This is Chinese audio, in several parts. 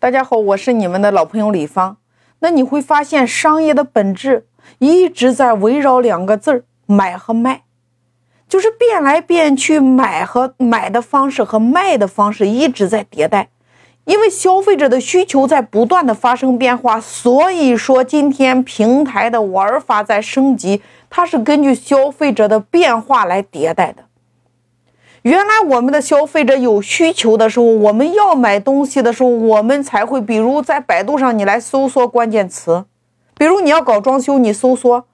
大家好，我是你们的老朋友李芳。那你会发现，商业的本质一直在围绕两个字儿：买和卖，就是变来变去，买和买的方式和卖的方式一直在迭代。因为消费者的需求在不断的发生变化，所以说今天平台的玩法在升级，它是根据消费者的变化来迭代的。原来我们的消费者有需求的时候，我们要买东西的时候，我们才会，比如在百度上你来搜索关键词，比如你要搞装修，你搜索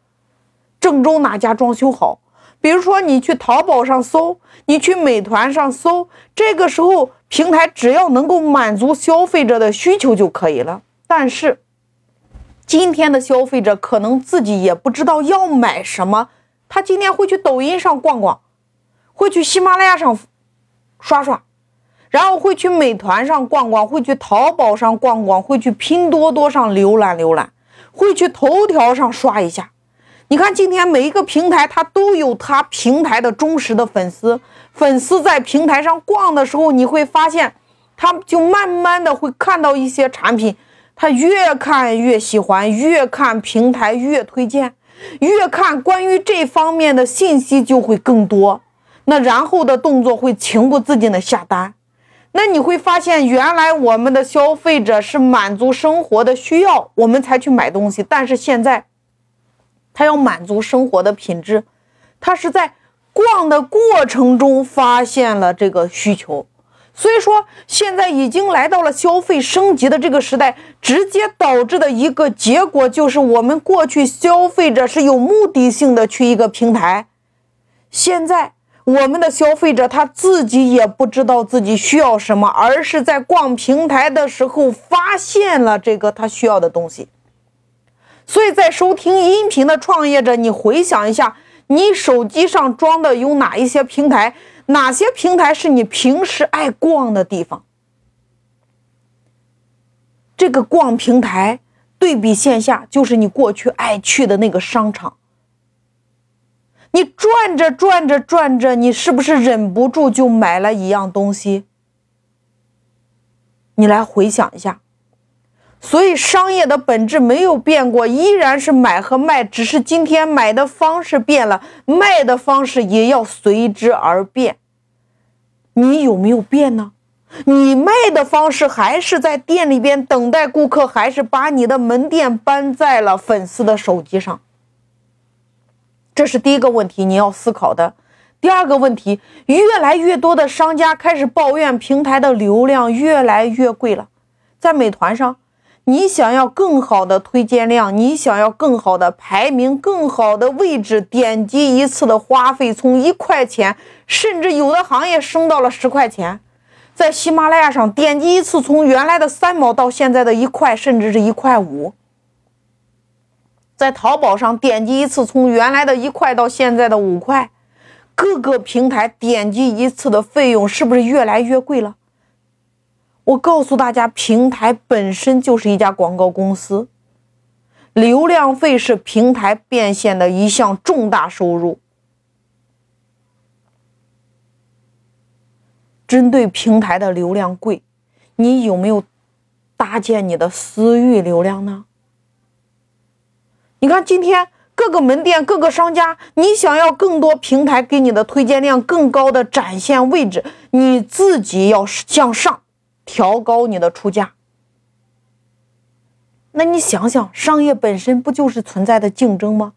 郑州哪家装修好，比如说你去淘宝上搜，你去美团上搜，这个时候平台只要能够满足消费者的需求就可以了。但是今天的消费者可能自己也不知道要买什么，他今天会去抖音上逛逛。会去喜马拉雅上刷刷，然后会去美团上逛逛，会去淘宝上逛逛，会去拼多多上浏览浏览，会去头条上刷一下。你看，今天每一个平台，它都有它平台的忠实的粉丝。粉丝在平台上逛的时候，你会发现，他就慢慢的会看到一些产品，他越看越喜欢，越看平台越推荐，越看关于这方面的信息就会更多。那然后的动作会情不自禁的下单，那你会发现，原来我们的消费者是满足生活的需要，我们才去买东西。但是现在，他要满足生活的品质，他是在逛的过程中发现了这个需求，所以说现在已经来到了消费升级的这个时代，直接导致的一个结果就是，我们过去消费者是有目的性的去一个平台，现在。我们的消费者他自己也不知道自己需要什么，而是在逛平台的时候发现了这个他需要的东西。所以在收听音频的创业者，你回想一下，你手机上装的有哪一些平台？哪些平台是你平时爱逛的地方？这个逛平台对比线下，就是你过去爱去的那个商场。你转着转着转着，你是不是忍不住就买了一样东西？你来回想一下。所以商业的本质没有变过，依然是买和卖，只是今天买的方式变了，卖的方式也要随之而变。你有没有变呢？你卖的方式还是在店里边等待顾客，还是把你的门店搬在了粉丝的手机上？这是第一个问题，你要思考的。第二个问题，越来越多的商家开始抱怨平台的流量越来越贵了。在美团上，你想要更好的推荐量，你想要更好的排名、更好的位置，点击一次的花费从一块钱，甚至有的行业升到了十块钱。在喜马拉雅上，点击一次从原来的三毛到现在的一块，甚至是一块五。在淘宝上点击一次，从原来的一块到现在的五块，各个平台点击一次的费用是不是越来越贵了？我告诉大家，平台本身就是一家广告公司，流量费是平台变现的一项重大收入。针对平台的流量贵，你有没有搭建你的私域流量呢？你看，今天各个门店、各个商家，你想要更多平台给你的推荐量更高的展现位置，你自己要向上调高你的出价。那你想想，商业本身不就是存在的竞争吗？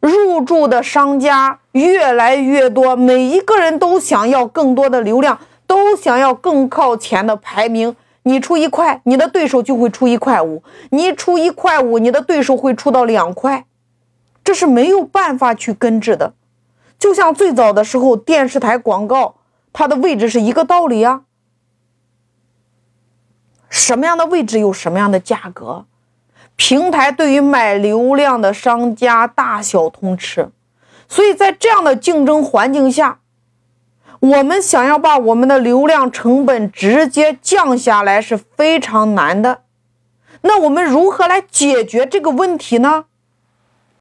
入驻的商家越来越多，每一个人都想要更多的流量，都想要更靠前的排名。你出一块，你的对手就会出一块五；你出一块五，你的对手会出到两块，这是没有办法去根治的。就像最早的时候，电视台广告，它的位置是一个道理啊。什么样的位置有什么样的价格，平台对于买流量的商家大小通吃，所以在这样的竞争环境下。我们想要把我们的流量成本直接降下来是非常难的，那我们如何来解决这个问题呢？